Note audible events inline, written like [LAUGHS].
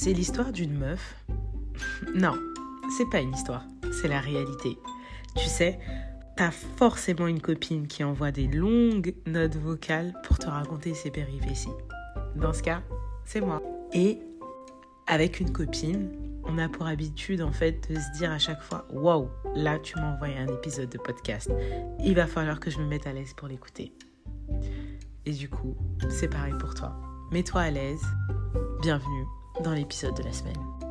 C'est l'histoire d'une meuf. [LAUGHS] Non, c'est pas une histoire, c'est la réalité. Tu sais, t'as forcément une copine qui envoie des longues notes vocales pour te raconter ses péripéties. Dans ce cas, c'est moi. Et avec une copine, on a pour habitude en fait de se dire à chaque fois waouh, là tu m'as envoyé un épisode de podcast. Il va falloir que je me mette à l'aise pour l'écouter. Et du coup, c'est pareil pour toi. Mets-toi à l'aise. Bienvenue dans l'épisode de la semaine.